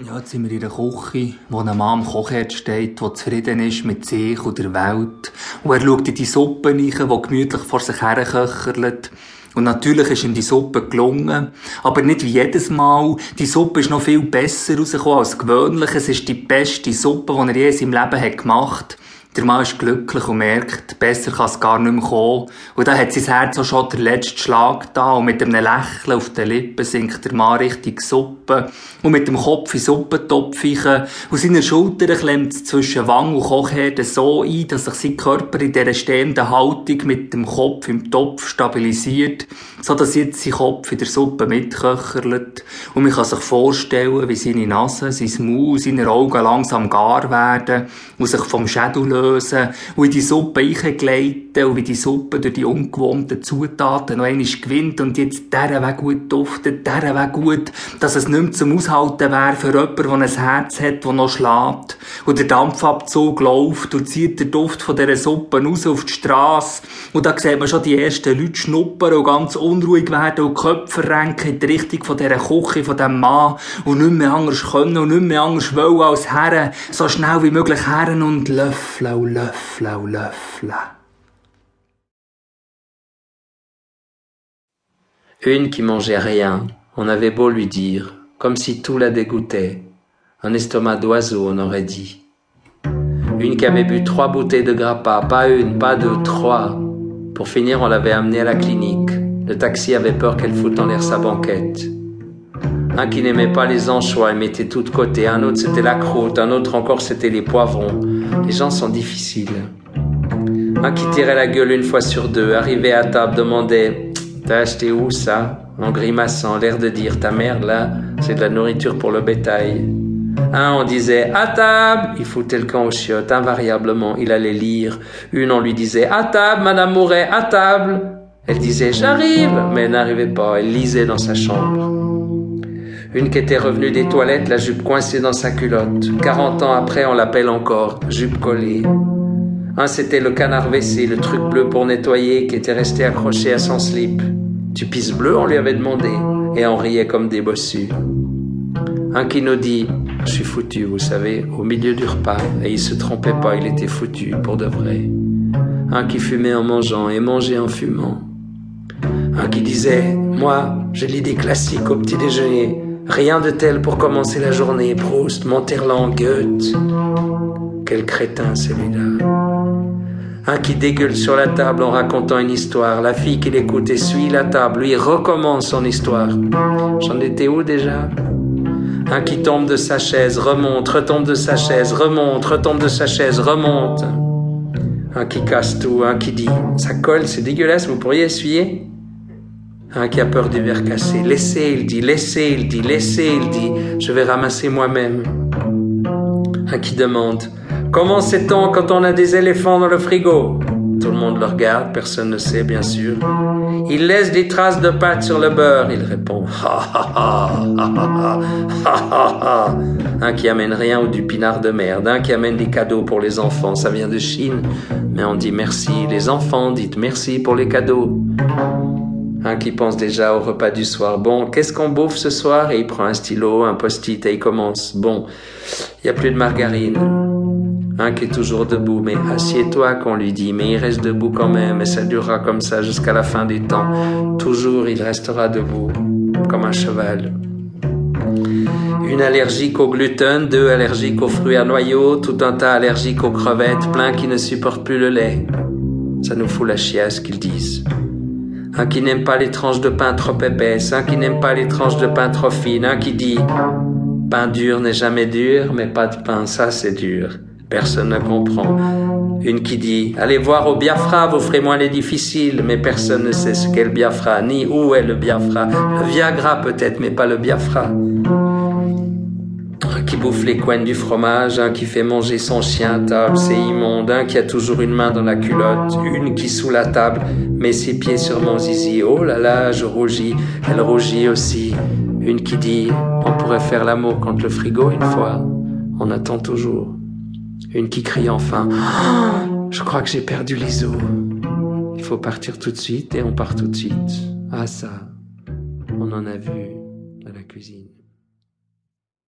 Ja, jetzt sind wir in der Küche, wo ein Mann am Kochherd steht, der zufrieden ist mit sich und der Welt. Und er schaut in die Suppe rein, die gemütlich vor sich herköchert. Und natürlich ist ihm die Suppe gelungen. Aber nicht wie jedes Mal. Die Suppe ist noch viel besser rausgekommen als gewöhnlich. Es ist die beste Suppe, die er je in seinem Leben gemacht hat. Der Mann ist glücklich und merkt, besser kann es gar nicht mehr kommen. Und dann hat sein Herz auch schon den letzten Schlag da und mit einem Lächeln auf den Lippen sinkt der Mann richtig Suppe und mit dem Kopf in Suppentopf rein. Und seine Schultern klemmt zwischen Wang und Kochherde so ein, dass sich sein Körper in dieser stehenden Haltung mit dem Kopf im Topf stabilisiert, so dass jetzt sein Kopf in der Suppe mitköcherlet. Und man kann sich vorstellen, wie seine Nase, sein Maul, seine Augen langsam gar werden und sich vom Schädel lösen und in die Suppe eingleiten und wie die Suppe durch die ungewohnten Zutaten noch einmal gewinnt und jetzt dieser Weg gut duftet, dieser Weg gut, dass es nicht mehr zum Aushalten wäre für jemanden, der ein Herz hat, das noch schlägt und der Dampfabzug läuft und zieht der Duft von dieser Suppe raus auf die Straße und da sieht man schon die ersten Leute schnuppern und ganz unruhig werden und Köpfe renken in die Richtung von dieser Küche, von diesem Mann und nicht mehr anders können und nicht mehr anders wollen als Herren, so schnell wie möglich Herren und Löffel Une qui mangeait rien, on avait beau lui dire, comme si tout la dégoûtait. Un estomac d'oiseau, on aurait dit. Une qui avait bu trois bouteilles de grappa, pas une, pas deux, trois. Pour finir, on l'avait amenée à la clinique. Le taxi avait peur qu'elle foute en l'air sa banquette. Un qui n'aimait pas les anchois et mettait tout de côté. Un autre c'était la croûte. Un autre encore c'était les poivrons. Les gens sont difficiles. Un qui tirait la gueule une fois sur deux, arrivé à table, demandait T'as acheté où ça? En grimaçant, l'air de dire Ta mère là, c'est de la nourriture pour le bétail. Un, on disait à table, il foutait le camp aux chiottes, invariablement, il allait lire. Une, on lui disait à table, Madame Mouret, à table. Elle disait j'arrive, mais elle n'arrivait pas, elle lisait dans sa chambre. Une qui était revenue des toilettes, la jupe coincée dans sa culotte. 40 ans après, on l'appelle encore jupe collée. Un, c'était le canard WC, le truc bleu pour nettoyer, qui était resté accroché à son slip. Tu pisses bleu, on lui avait demandé, et on riait comme des bossus. Un qui nous dit, je suis foutu, vous savez, au milieu du repas, et il se trompait pas, il était foutu, pour de vrai. Un qui fumait en mangeant et mangeait en fumant. Un qui disait, moi, je lis des classiques au petit déjeuner, Rien de tel pour commencer la journée. Proust, Monterland, Goethe. Quel crétin celui-là. Un qui dégueule sur la table en racontant une histoire. La fille qui l'écoute et suit la table. Lui recommence son histoire. J'en étais où déjà? Un qui tombe de sa chaise, remonte, retombe de sa chaise, remonte, retombe de sa chaise, remonte. Un qui casse tout, un qui dit Ça colle, c'est dégueulasse, vous pourriez essuyer? Un qui a peur des verres cassés. Laissez, il dit, laissez, il dit, laissez, il dit, je vais ramasser moi-même. Un qui demande, comment sait-on quand on a des éléphants dans le frigo? Tout le monde le regarde, personne ne sait, bien sûr. Il laisse des traces de pâte sur le beurre, il répond. Un qui amène rien ou du pinard de merde, un qui amène des cadeaux pour les enfants, ça vient de Chine. Mais on dit merci, les enfants, dites merci pour les cadeaux. Un qui pense déjà au repas du soir. Bon, qu'est-ce qu'on bouffe ce soir? Et il prend un stylo, un post-it et il commence. Bon, il n'y a plus de margarine. Un qui est toujours debout, mais assieds-toi qu'on lui dit, mais il reste debout quand même, et ça durera comme ça jusqu'à la fin des temps. Toujours il restera debout, comme un cheval. Une allergique au gluten, deux allergiques aux fruits à noyaux, tout un tas allergique aux crevettes, plein qui ne supportent plus le lait. Ça nous fout la chiasse qu'ils disent. Un qui n'aime pas les tranches de pain trop épaisses, un qui n'aime pas les tranches de pain trop fines, un qui dit pain dur n'est jamais dur, mais pas de pain, ça c'est dur. Personne ne comprend. Une qui dit Allez voir au Biafra, vous ferez moins les difficiles, mais personne ne sait ce qu'est le Biafra, ni où est le Biafra. Le Viagra peut-être, mais pas le Biafra bouffe les coins du fromage, un qui fait manger son chien à table, c'est immonde, un qui a toujours une main dans la culotte, une qui sous la table met ses pieds sur mon zizi, oh là là, je rougis, elle rougit aussi, une qui dit, on pourrait faire l'amour contre le frigo une fois, on attend toujours, une qui crie enfin, je crois que j'ai perdu les os, il faut partir tout de suite et on part tout de suite, ah ça, on en a vu à la cuisine.